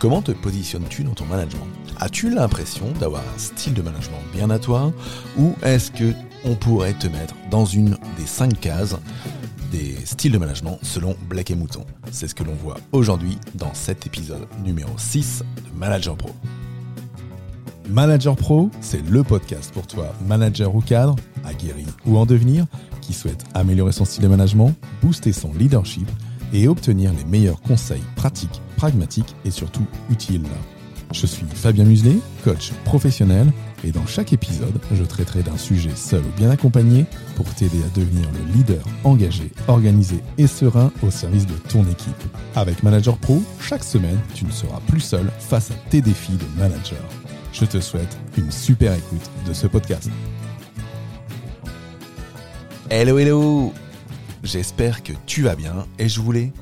Comment te positionnes-tu dans ton management? As-tu l'impression d'avoir un style de management bien à toi? Ou est-ce que on pourrait te mettre dans une des cinq cases des styles de management selon Black et Mouton? C'est ce que l'on voit aujourd'hui dans cet épisode numéro 6 de Manager Pro. Manager Pro, c'est le podcast pour toi, manager ou cadre, aguerri ou en devenir, qui souhaite améliorer son style de management, booster son leadership et obtenir les meilleurs conseils pratiques, pragmatiques et surtout utiles. Je suis Fabien Muselet, coach professionnel, et dans chaque épisode, je traiterai d'un sujet seul ou bien accompagné pour t'aider à devenir le leader engagé, organisé et serein au service de ton équipe. Avec Manager Pro, chaque semaine, tu ne seras plus seul face à tes défis de manager. Je te souhaite une super écoute de ce podcast. Hello, hello J'espère que tu vas bien et je voulais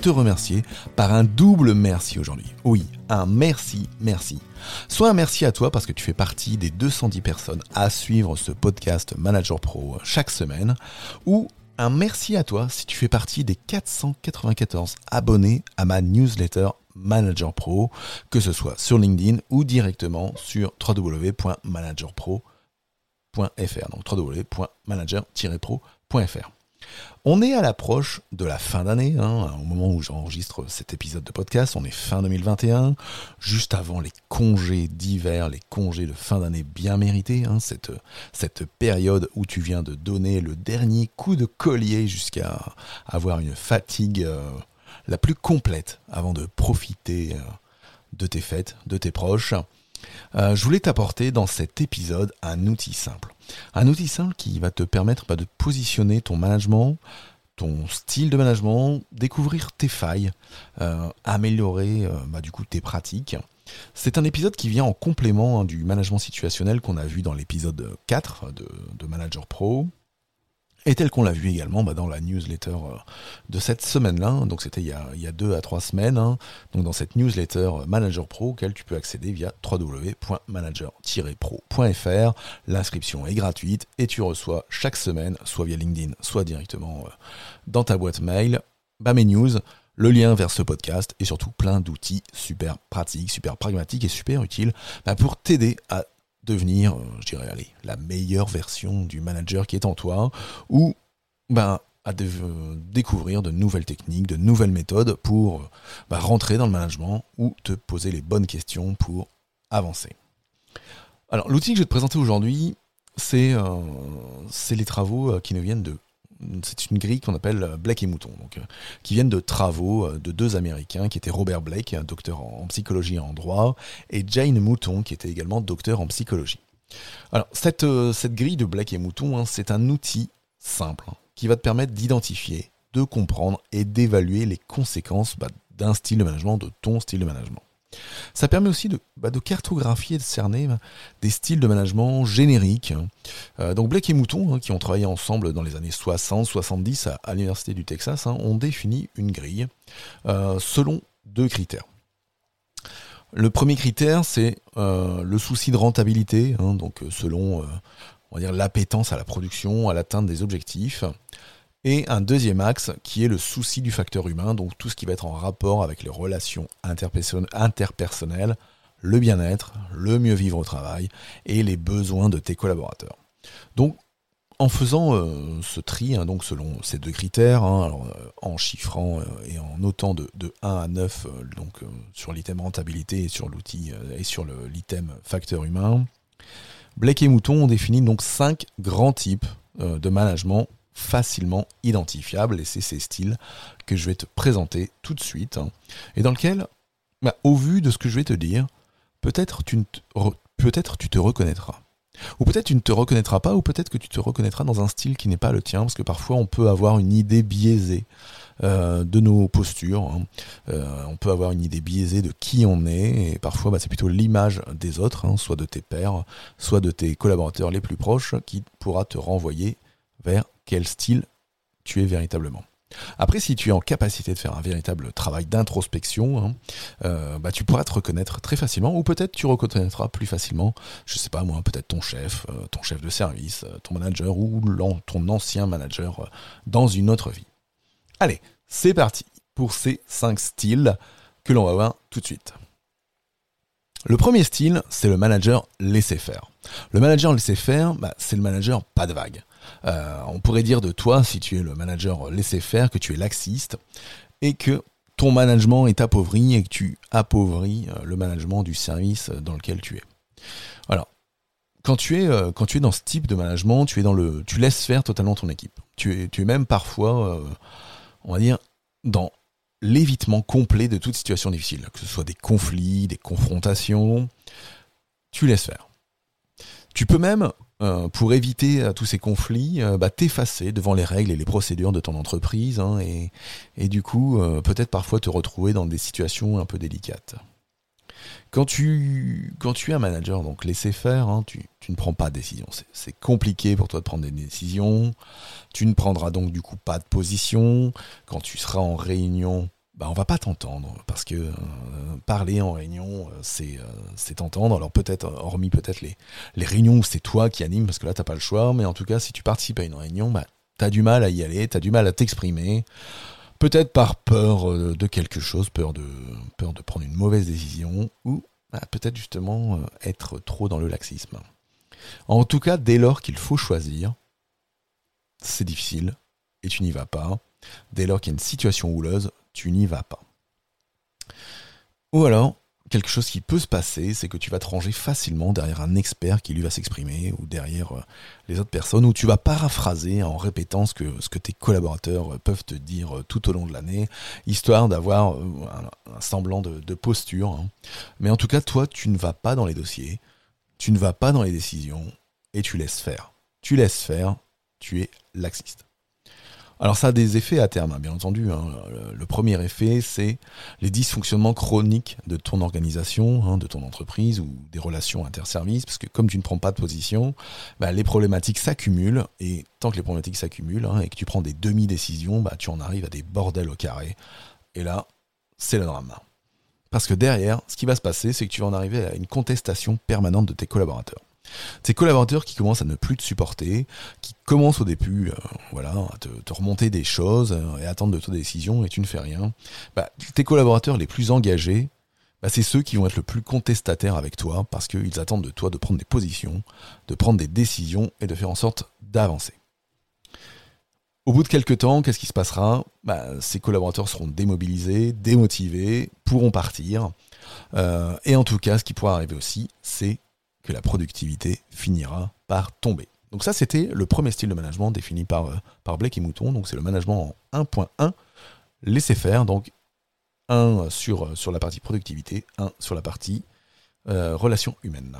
te remercier par un double merci aujourd'hui. Oui, un merci, merci. Soit un merci à toi parce que tu fais partie des 210 personnes à suivre ce podcast Manager Pro chaque semaine, ou un merci à toi si tu fais partie des 494 abonnés à ma newsletter Manager Pro, que ce soit sur LinkedIn ou directement sur www.managerpro.fr, donc www.manager-pro.fr. On est à l'approche de la fin d'année, hein, au moment où j'enregistre cet épisode de podcast, on est fin 2021, juste avant les congés d'hiver, les congés de fin d'année bien mérités, hein, cette, période où tu viens de donner le dernier coup de collier jusqu'à avoir une fatigue euh, la plus complète avant de profiter euh, de tes fêtes, de tes proches. Euh, je voulais t'apporter dans cet épisode un outil simple. Un outil simple qui va te permettre bah, de positionner ton management, ton style de management, découvrir tes failles, euh, améliorer euh, bah, du coup tes pratiques. C'est un épisode qui vient en complément hein, du management situationnel qu'on a vu dans l'épisode 4 de, de Manager Pro. Et tel qu'on l'a vu également bah, dans la newsletter euh, de cette semaine-là, donc c'était il, y a deux à trois semaines, hein. donc dans cette newsletter euh, Manager Pro auquel tu peux accéder via www.manager-pro.fr. L'inscription est gratuite et tu reçois chaque semaine, soit via LinkedIn, soit directement euh, dans ta boîte mail, bah, mes news, le lien vers ce podcast et surtout plein d'outils super pratiques, super pragmatiques et super utiles bah, pour t'aider à devenir, euh, je dirais, la meilleure version du manager qui est en toi, ou ben, à découvrir de nouvelles techniques, de nouvelles méthodes pour ben, rentrer dans le management ou te poser les bonnes questions pour avancer. Alors, l'outil que je vais te présenter aujourd'hui, c'est euh, les travaux euh, qui nous viennent de c'est une grille qu'on appelle euh, Blake et Mouton, euh, qui viennent de travaux euh, de deux Américains, qui étaient Robert Blake, un docteur en psychologie et en droit, et Jane Mouton, qui était également docteur en psychologie. Alors, cette, cette grille de Blake et Mouton, hein, c'est un outil simple hein, qui va te permettre d'identifier, de comprendre et d'évaluer les conséquences bah, d'un style de management, de ton style de management. Ça permet aussi de, bah, cartographier et de cerner bah, des styles de management génériques. Hein. Euh, donc Blake et Mouton, hein, qui ont travaillé ensemble dans les années 60-70 à, l'Université du Texas, hein, ont défini une grille euh, selon deux critères. Le premier critère, c'est euh, le souci de rentabilité, donc selon on l'appétence à la production, à l'atteinte des objectifs. Et un deuxième axe qui est le souci du facteur humain, donc tout ce qui va être en rapport avec les relations interpersonnelles, le bien-être, le mieux vivre au travail et les besoins de tes collaborateurs. Donc en faisant euh, ce tri, hein, donc selon ces deux critères, hein, euh, en chiffrant euh, et en notant de, 1 à 9 donc, sur l'item rentabilité et sur l'outil et sur l'item facteur humain, Blake et Mouton ont défini donc cinq grands types de management facilement identifiable et c'est ces styles que je vais te présenter tout de suite hein, et dans lequel, bah, au vu de ce que je vais te dire, peut-être tu, peut tu te reconnaîtras. Ou peut-être tu ne te reconnaîtras pas, ou peut-être que tu te reconnaîtras dans un style qui n'est pas le tien, parce que parfois on peut avoir une idée biaisée euh, de nos postures. Hein. Euh, on peut avoir une idée biaisée de qui on est, et parfois bah, c'est plutôt l'image des autres, hein, soit de tes pairs, soit de tes collaborateurs les plus proches, qui pourra te renvoyer vers quel style tu es véritablement. Après, si tu es en capacité de faire un véritable travail d'introspection, hein, euh, bah, tu pourras te reconnaître très facilement, ou peut-être tu reconnaîtras plus facilement, je sais pas moi, peut-être ton chef, euh, ton chef de service, euh, ton manager ou ton ancien manager dans une autre vie. Allez, c'est parti pour ces 5 styles que l'on va voir tout de suite. Le premier style, c'est le manager laisser faire. Le manager laisser faire, bah, c'est le manager pas de vague. Euh, on pourrait dire de toi, si tu es le manager laisser faire, que tu es laxiste et que ton management est appauvri et que tu appauvris euh, le management du service dans lequel tu es. Alors, quand tu es, euh, quand tu es dans ce type de management, tu es dans le, tu laisses faire totalement ton équipe. Tu es, tu es même parfois, on va dire, dans l'évitement complet de toute situation difficile, que ce soit des conflits, des confrontations, tu laisses faire. Tu peux même euh, pour éviter euh, tous ces conflits, euh, bah, t'effacer devant les règles et les procédures de ton entreprise, hein, et, et, du coup, peut-être parfois te retrouver dans des situations un peu délicates. Quand tu, quand tu es un manager, donc laisser faire, hein, tu, tu, ne prends pas de décision. C'est compliqué pour toi de prendre des décisions. Tu ne prendras donc du coup pas de position. Quand tu seras en réunion, bah, on va pas t'entendre parce que euh, parler en réunion euh, c'est euh, c'est t'entendre. Alors peut-être hormis peut-être les réunions où c'est toi qui anime parce que là t'as pas le choix mais en tout cas si tu participes à une réunion bah t'as du mal à y aller t'as du mal à t'exprimer. Peut-être par peur de quelque chose peur de peur de prendre une mauvaise décision ou bah, peut-être justement être trop dans le laxisme. En tout cas dès lors qu'il faut choisir c'est difficile et tu n'y vas pas dès lors qu'il y a une situation houleuse tu n'y vas pas. Ou alors, quelque chose qui peut se passer, c'est que tu vas te ranger facilement derrière un expert qui lui va s'exprimer, ou derrière euh, les autres personnes, ou tu vas paraphraser en répétant ce que, tes collaborateurs euh, peuvent te dire euh, tout au long de l'année, histoire d'avoir un, semblant de, posture. Hein. Mais en tout cas, toi, tu ne vas pas dans les dossiers, tu ne vas pas dans les décisions, et tu laisses faire. Tu laisses faire, tu es laxiste. Alors ça a des effets à terme, hein, bien entendu. Hein. Le, premier effet, c'est les dysfonctionnements chroniques de ton organisation, hein, de ton entreprise ou des relations interservices, parce que comme tu ne prends pas de position, bah, les problématiques s'accumulent, et tant que les problématiques s'accumulent et que tu prends des demi-décisions, bah, tu en arrives à des bordels au carré. Et là, c'est le drame. Parce que derrière, ce qui va se passer, c'est que tu vas en arriver à une contestation permanente de tes collaborateurs. Ces collaborateurs qui commencent à ne plus te supporter, qui commencent au début euh, voilà, à te, remonter des choses euh, et attendre de toi des décisions et tu ne fais rien, bah, tes collaborateurs les plus engagés, bah, c'est ceux qui vont être le plus contestataires avec toi parce qu'ils attendent de toi de prendre des positions, de prendre des décisions et de faire en sorte d'avancer. Au bout de quelques temps, qu'est-ce qui se passera? Bah, Ces collaborateurs seront démobilisés, démotivés, pourront partir. Euh, et en tout cas, ce qui pourra arriver aussi, c'est que la productivité finira par tomber. Donc ça, c'était le premier style de management défini par, euh, par Blake et Mouton. Donc c'est le management en 1.1, laisser faire. Donc un sur, euh, sur la partie productivité, un sur la partie euh, relation humaine.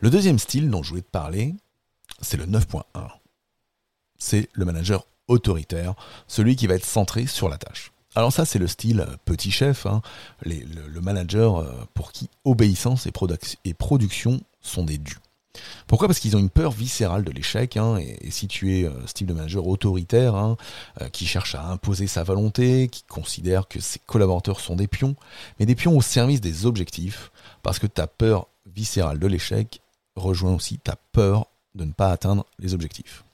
Le deuxième style dont je voulais te parler, c'est le 9.1. C'est le manager autoritaire, celui qui va être centré sur la tâche. Alors ça, c'est le style euh, petit chef, hein. le, manager euh, pour qui obéissance et, production sont des dus. Pourquoi? Parce qu'ils ont une peur viscérale de l'échec, hein, et, si tu es euh, style de manager autoritaire, hein, qui cherche à imposer sa volonté, qui considère que ses collaborateurs sont des pions, mais des pions au service des objectifs, parce que ta peur viscérale de l'échec rejoint aussi ta peur de ne pas atteindre les objectifs.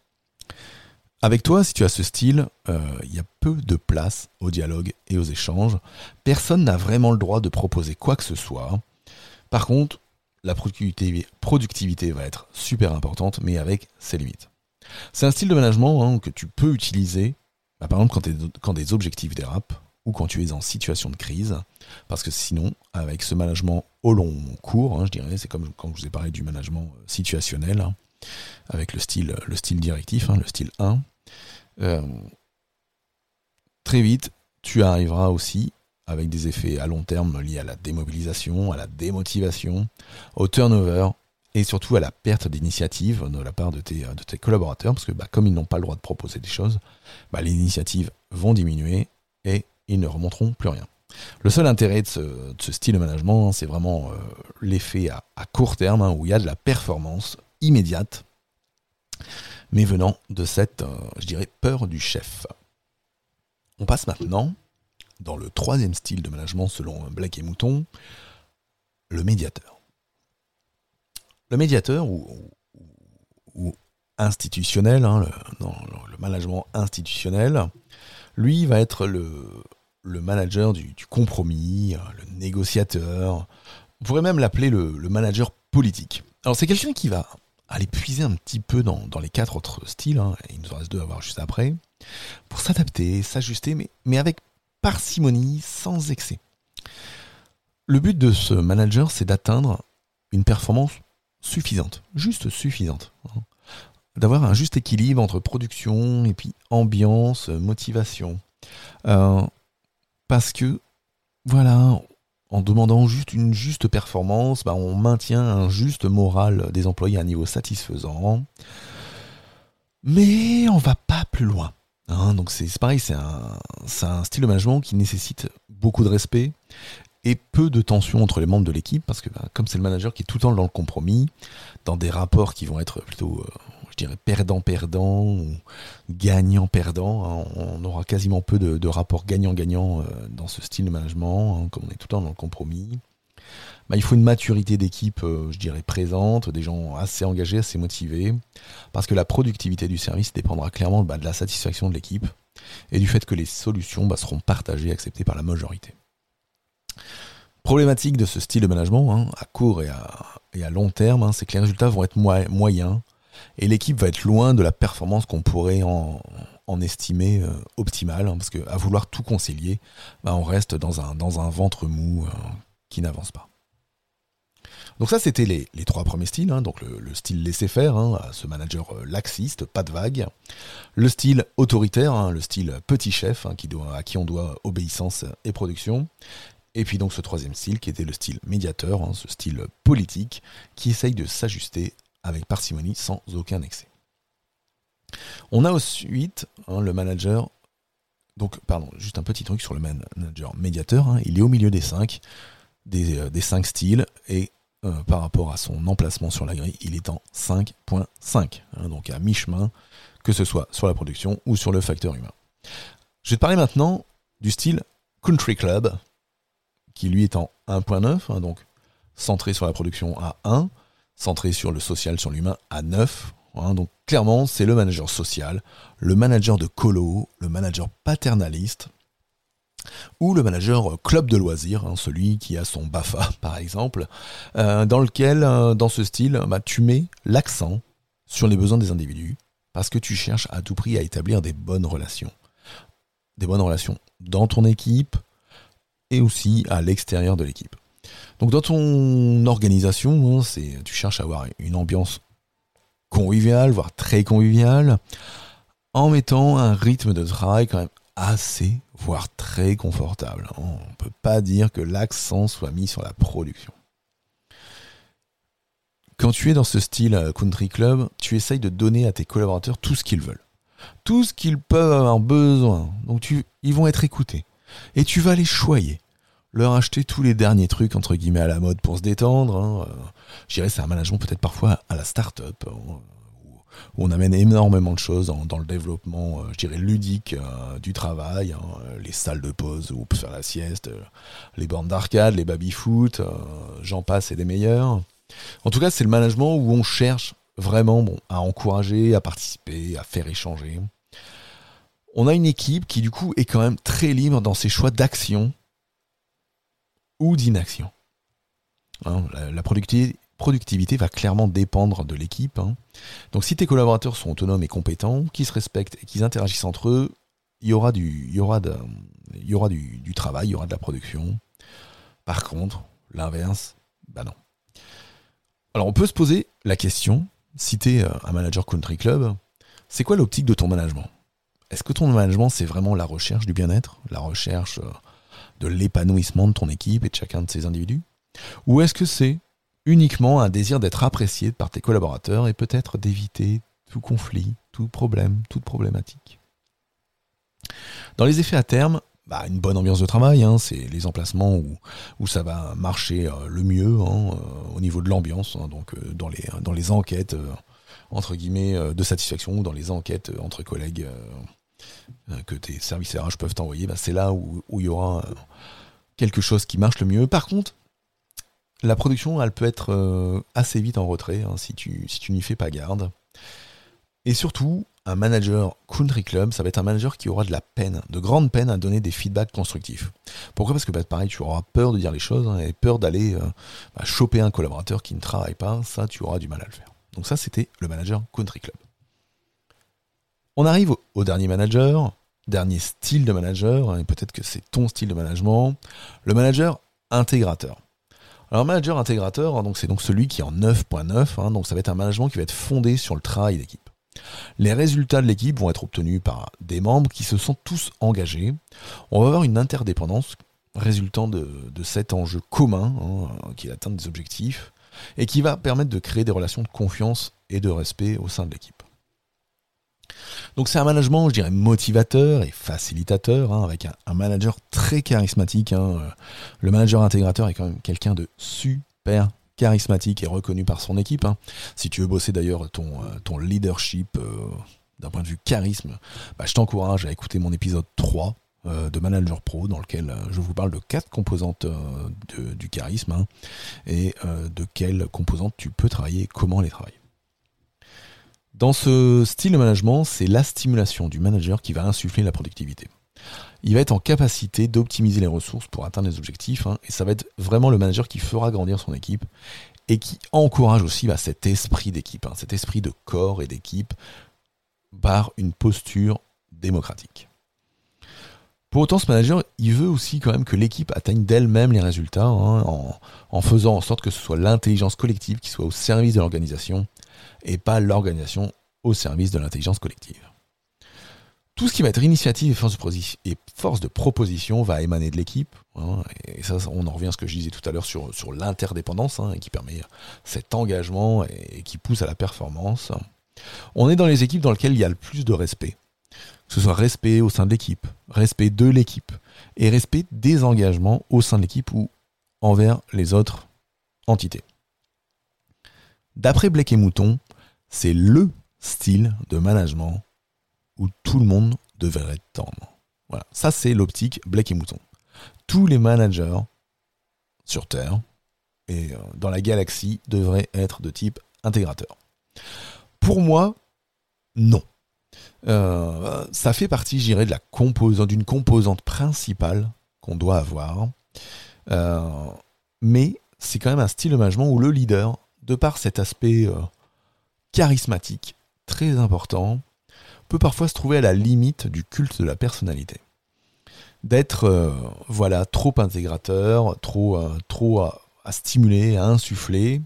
Avec toi, si tu as ce style, euh, il y a peu de place au dialogue et aux échanges. Personne n'a vraiment le droit de proposer quoi que ce soit. Par contre, la productivité, va être super importante, mais avec ses limites. C'est un style de management hein, que tu peux utiliser, bah, par exemple quand, des objectifs dérapent ou quand tu es en situation de crise, parce que sinon, avec ce management au long cours, hein, je dirais, c'est comme quand je vous ai parlé du management euh, situationnel, hein, avec le style, le style directif, le style 1, euh, très vite, tu arriveras aussi avec des effets à long terme liés à la démobilisation, à la démotivation, au turnover et surtout à la perte d'initiative de la part de tes, collaborateurs, parce que bah, comme ils n'ont pas le droit de proposer des choses, bah, les initiatives vont diminuer et ils ne remonteront plus rien. Le seul intérêt de ce, style de management, c'est vraiment euh, l'effet à, court terme, hein, où il y a de la performance immédiate, mais venant de cette, euh, je dirais, peur du chef. On passe maintenant dans le troisième style de management selon Black et Mouton, le médiateur. Le médiateur ou, institutionnel, hein, le, le, management institutionnel, lui va être le, le manager du, compromis, le négociateur. On pourrait même l'appeler le, manager politique. Alors c'est quelqu'un qui va aller puiser un petit peu dans, les quatre autres styles, hein, il nous en reste deux à voir juste après, pour s'adapter, s'ajuster, mais, mais avec parcimonie, sans excès. Le but de ce manager, c'est d'atteindre une performance suffisante, juste suffisante. Hein. D'avoir un juste équilibre entre production et puis ambiance, motivation. Euh, parce que, voilà, en demandant juste une juste performance, bah, on maintient un juste moral des employés à un niveau satisfaisant. Mais on va pas plus loin. Hein. donc c'est pareil, c'est un, style de management qui nécessite beaucoup de respect et peu de tension entre les membres de l'équipe, parce que bah, comme c'est le manager qui est tout le temps dans le compromis, dans des rapports qui vont être plutôt euh, dirais, perdant-perdant ou gagnant-perdant. Hein. On aura quasiment peu de, rapports gagnant-gagnant euh, dans ce style de management, hein, comme on est tout le temps dans le compromis. Bah, il faut une maturité d'équipe, euh, je dirais, présente, des gens assez engagés, assez motivés, parce que la productivité du service dépendra clairement bah, de la satisfaction de l'équipe et du fait que les solutions bah, seront partagées et acceptées par la majorité. Problématique de ce style de management, hein, à court et à, long terme, c'est que les résultats vont être moyens et l'équipe va être loin de la performance qu'on pourrait en, estimer euh, optimale, hein, parce qu'à vouloir tout concilier, bah, on reste dans un, ventre mou euh, qui n'avance pas. Donc ça, c'était les, trois premiers styles. Hein. donc le, style laisser-faire, hein, ce manager euh, laxiste, pas de vague. Le style autoritaire, le style petit chef, qui à qui on doit obéissance et production. Et puis donc ce troisième style qui était le style médiateur, ce style politique, qui essaye de s'ajuster avec parcimonie sans aucun excès. On a ensuite hein, le manager. Donc, pardon, juste un petit truc sur le manager médiateur. Hein. il est au milieu des cinq, des, euh, cinq styles, et euh, par rapport à son emplacement sur la grille, il est en 5.5, hein, donc à mi-chemin, que ce soit sur la production ou sur le facteur humain. Je vais te parler maintenant du style Country Club, qui lui est en 1.9, donc centré sur la production à 1, centré sur le social, sur l'humain, à 9. Hein. donc clairement, c'est le manager social, le manager de colo, le manager paternaliste, ou le manager club de loisirs, hein, celui qui a son BAFA par exemple, euh, dans lequel, euh, dans ce style, bah, tu mets l'accent sur les besoins des individus, parce que tu cherches à tout prix à établir des bonnes relations. Des bonnes relations dans ton équipe et aussi à l'extérieur de l'équipe. Donc dans ton organisation, hein, c'est, tu cherches à avoir une ambiance conviviale, voire très conviviale, en mettant un rythme de travail quand même assez, voire très confortable. On ne peut pas dire que l'accent soit mis sur la production. Quand tu es dans ce style euh, country club, tu essayes de donner à tes collaborateurs tout ce qu'ils veulent. Tout ce qu'ils peuvent avoir besoin. Donc tu, ils vont être écoutés. Et tu vas les choyer leur acheter tous les derniers trucs entre guillemets à la mode pour se détendre. Hein. Euh, je dirais c'est un management peut-être parfois à la start-up hein, où on amène énormément de choses dans, le développement, euh, je dirais ludique euh, du travail, hein. les salles de pause où on peut faire la sieste, les bornes d'arcade, les baby-foot, j'en passe et des meilleurs. En tout cas, c'est le management où on cherche vraiment bon, à encourager, à participer, à faire échanger. On a une équipe qui du coup est quand même très libre dans ses choix d'action ou d'inaction. Hein, la, productivité, va clairement dépendre de l'équipe. Hein. Donc si tes collaborateurs sont autonomes et compétents, qu'ils se respectent et qu'ils interagissent entre eux, il y aura, du, travail, il y aura de la production. Par contre, l'inverse, bah non. Alors on peut se poser la question, si tu es euh, un manager country club, c'est quoi l'optique de ton management? Est-ce que ton management c'est vraiment la recherche du bien-être, la recherche euh, de l'épanouissement de ton équipe et de chacun de ces individus Ou est-ce que c'est uniquement un désir d'être apprécié par tes collaborateurs et peut-être d'éviter tout conflit, tout problème, toute problématique. Dans les effets à terme, bah, une bonne ambiance de travail, hein, c'est les emplacements où, ça va marcher euh, le mieux hein, euh, au niveau de l'ambiance, hein, donc euh, dans, les, dans les enquêtes entre guillemets de satisfaction ou dans les enquêtes entre collègues que tes services RH peuvent t'envoyer, bah, c'est là où, il y aura quelque chose qui marche le mieux. Par contre, la production, elle peut être assez vite en retrait si tu, si tu n'y fais pas garde. Et surtout, un manager country club, ça va être un manager qui aura de la peine, de grande peine à donner des feedbacks constructifs. Pourquoi? Parce que bah, pareil, tu auras peur de dire les choses hein, et peur d'aller euh, bah, choper un collaborateur qui ne travaille pas, ça tu auras du mal à le faire. Donc ça c'était le manager country club. On arrive au, dernier manager, dernier style de manager, hein, et peut-être que c'est ton style de management, le manager intégrateur. Alors manager intégrateur, hein, c'est donc celui qui est en 9.9, donc ça va être un management qui va être fondé sur le travail d'équipe. Les résultats de l'équipe vont être obtenus par des membres qui se sont tous engagés. On va avoir une interdépendance résultant de, cet enjeu commun hein, qui est l'atteinte des objectifs et qui va permettre de créer des relations de confiance et de respect au sein de l'équipe. Donc c'est un management, je dirais, motivateur et facilitateur, hein, avec un, manager très charismatique. Hein. Le manager intégrateur est quand même quelqu'un de super charismatique et reconnu par son équipe. Hein. Si tu veux bosser d'ailleurs ton, euh, leadership euh, d'un point de vue charisme, bah, je t'encourage à écouter mon épisode 3 euh, de Manager Pro dans lequel je vous parle de quatre composantes du charisme hein, et de quelles composantes tu peux travailler et comment les travailler. Dans ce style de management, c'est la stimulation du manager qui va insuffler la productivité il va être en capacité d'optimiser les ressources pour atteindre les objectifs. Hein, et ça va être vraiment le manager qui fera grandir son équipe et qui encourage aussi bah, cet esprit d'équipe, hein, cet esprit de corps et d'équipe par une posture démocratique. Pour autant, ce manager, il veut aussi quand même que l'équipe atteigne d'elle-même les résultats hein, en, en faisant en sorte que ce soit l'intelligence collective qui soit au service de l'organisation et pas l'organisation au service de l'intelligence collective. Tout ce qui va être initiative et force de, proposition va émaner de l'équipe. Hein, et ça, on en revient à ce que je disais tout à l'heure sur, sur l'interdépendance, hein, qui permet cet engagement et, qui pousse à la performance. On est dans les équipes dans lesquelles il y a le plus de respect. Que ce soit respect au sein de l'équipe, respect de l'équipe, et respect des engagements au sein de l'équipe ou envers les autres entités. D'après Blake et Mouton, c'est le style de management où tout le monde devrait tendre. Voilà, ça c'est l'optique Blake et Mouton. Tous les managers sur Terre et euh, dans la galaxie devraient être de type intégrateur. Pour moi, non. Euh, ça fait partie, j'irais, de composante, d'une composante principale qu'on doit avoir. Euh, mais c'est quand même un style de management où le leader, de par cet aspect charismatique très important, peut parfois se trouver à la limite du culte de la personnalité. D'être euh, voilà trop intégrateur, trop, euh, trop à, stimuler, à insuffler.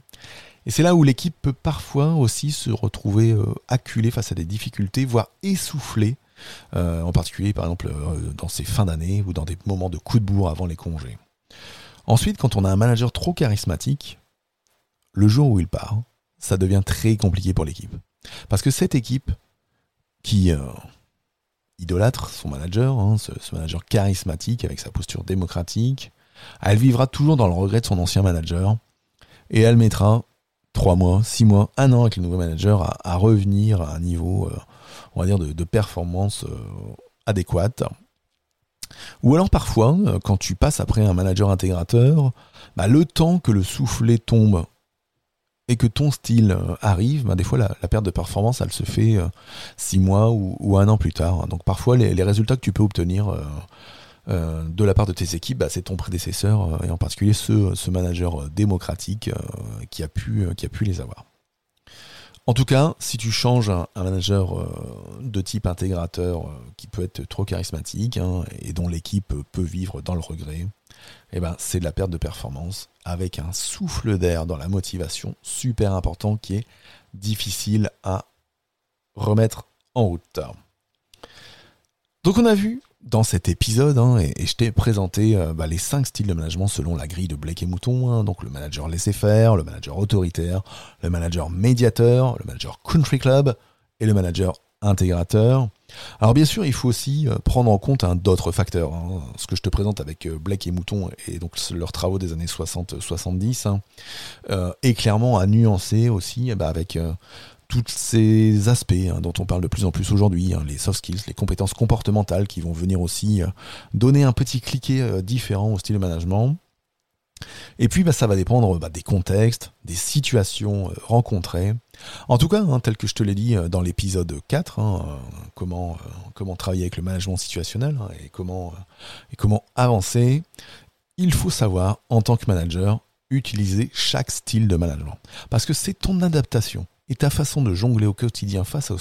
Et c'est là où l'équipe peut parfois aussi se retrouver euh, acculée face à des difficultés, voire essoufflée, en particulier par exemple dans ces fins d'année ou dans des moments de coup de bourre avant les congés. Ensuite, quand on a un manager trop charismatique, le jour où il part, ça devient très compliqué pour l'équipe. Parce que cette équipe, qui euh, idolâtre son manager, hein, ce, manager charismatique avec sa posture démocratique. Elle vivra toujours dans le regret de son ancien manager et elle mettra trois mois, six mois, un an avec le nouveau manager à, revenir à un niveau, euh, on va dire, de, performance euh, adéquate. Ou alors parfois, quand tu passes après un manager intégrateur, bah, le temps que le soufflet tombe et que ton style euh, arrive, ben des fois la, perte de performance, elle se fait euh, six mois ou, un an plus tard. Donc parfois les, résultats que tu peux obtenir euh, de la part de tes équipes, bah, c'est ton prédécesseur et en particulier ce, ce manager démocratique qui, a pu, qui a pu les avoir. En tout cas, si tu changes un, manager de type intégrateur qui peut être trop charismatique hein, et dont l'équipe peut vivre dans le regret, eh ben, c'est de la perte de performance avec un souffle d'air dans la motivation super important qui est difficile à remettre en route. Donc on a vu dans cet épisode, hein, et, je t'ai présenté euh, bah, les cinq styles de management selon la grille de Blake et Mouton, hein. donc le manager laissez-faire, le manager autoritaire, le manager médiateur, le manager country club et le manager intégrateur. Alors bien sûr, il faut aussi euh, prendre en compte hein, d'autres facteurs. Ce que je te présente avec euh, Blake et Mouton et donc leurs travaux des années 60-70 est clairement à nuancer aussi eh ben, avec tous ces aspects hein, dont on parle de plus en plus aujourd'hui, hein, les soft skills, les compétences comportementales qui vont venir aussi euh, donner un petit cliquet euh, différent au style de management. Et puis bah, ça va dépendre bah, des contextes, des situations euh, rencontrées. En tout cas, hein, tel que je te l'ai dit dans l'épisode 4, comment, comment travailler avec le management situationnel et, comment, et comment avancer, il faut savoir en tant que manager utiliser chaque style de management. Parce que c'est ton adaptation et ta façon de jongler au quotidien face aux,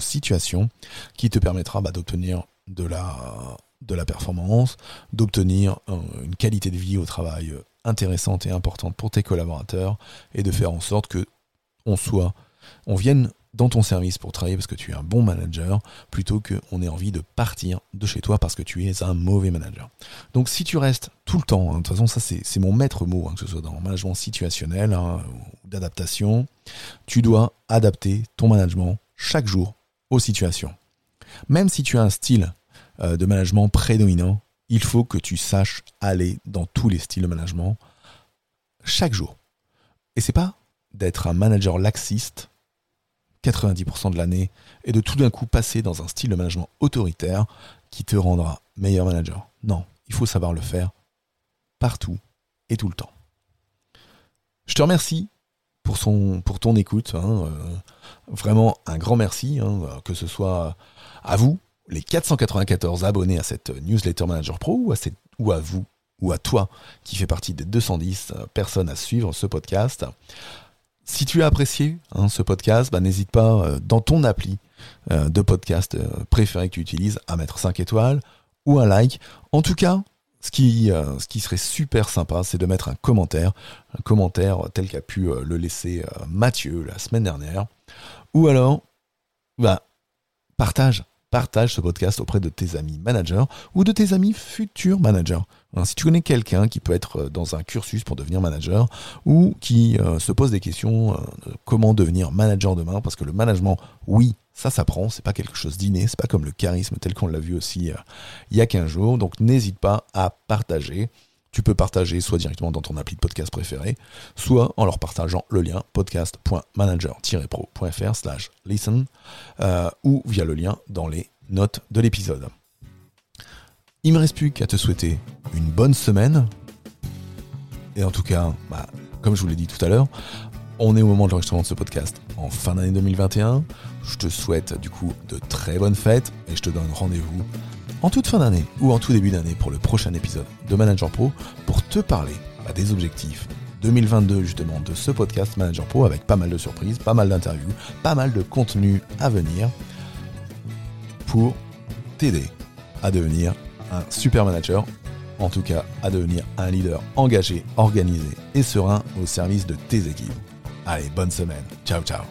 situations qui te permettra bah, d'obtenir de la, performance, d'obtenir une qualité de vie au travail euh, intéressante et importante pour tes collaborateurs et de faire en sorte que on soit, on vienne dans ton service pour travailler parce que tu es un bon manager, plutôt qu'on ait envie de partir de chez toi parce que tu es un mauvais manager. Donc si tu restes tout le temps, hein, de toute façon ça c'est mon maître mot, hein, que ce soit dans le management situationnel hein, ou d'adaptation, tu dois adapter ton management chaque jour aux situations. Même si tu as un style euh, de management prédominant, il faut que tu saches aller dans tous les styles de management chaque jour. Et c'est pas d'être un manager laxiste 90% de l'année et de tout d'un coup passer dans un style de management autoritaire qui te rendra meilleur manager. Non, il faut savoir le faire partout et tout le temps. Je te remercie pour, ton écoute. Hein, euh, vraiment un grand merci, hein, que ce soit à vous, les 494 abonnés à cette newsletter Manager Pro, ou à, ou à vous, ou à toi qui fait partie des 210 personnes à suivre ce podcast. Si tu as apprécié hein, ce podcast, bah, n'hésite pas euh, dans ton appli euh, de podcast euh, préféré que tu utilises à mettre 5 étoiles ou un like. En tout cas, ce qui, ce qui serait super sympa, c'est de mettre un commentaire, un commentaire tel qu'a pu le laisser Mathieu la semaine dernière. Ou alors, bah, partage partage ce podcast auprès de tes amis managers ou de tes amis futurs managers. Hein, si tu connais quelqu'un qui peut être euh, dans un cursus pour devenir manager ou qui euh, se pose des questions euh, comment devenir manager demain, parce que le management, oui, ça s'apprend, c'est pas quelque chose d'inné, c'est pas comme le charisme tel qu'on l'a vu aussi il y a 15 jours. Donc n'hésite pas à partager tu peux partager soit directement dans ton appli de podcast préféré, soit en leur partageant le lien podcast.manager-pro.fr slash listen euh, ou via le lien dans les notes de l'épisode. Il me reste plus qu'à te souhaiter une bonne semaine. Et en tout cas, bah, comme je vous l'ai dit tout à l'heure, on est au moment de l'enregistrement de ce podcast en fin d'année 2021. Je te souhaite du coup de très bonnes fêtes et je te donne rendez-vous en toute fin d'année ou en tout début d'année pour le prochain épisode de Manager Pro pour te parler bah, des objectifs 2022 justement de ce podcast Manager Pro avec pas mal de surprises, pas mal d'interviews, pas mal de contenu à venir pour t'aider à devenir un super manager, en tout cas à devenir un leader engagé, organisé et serein au service de tes équipes. Allez, bonne semaine. Ciao ciao.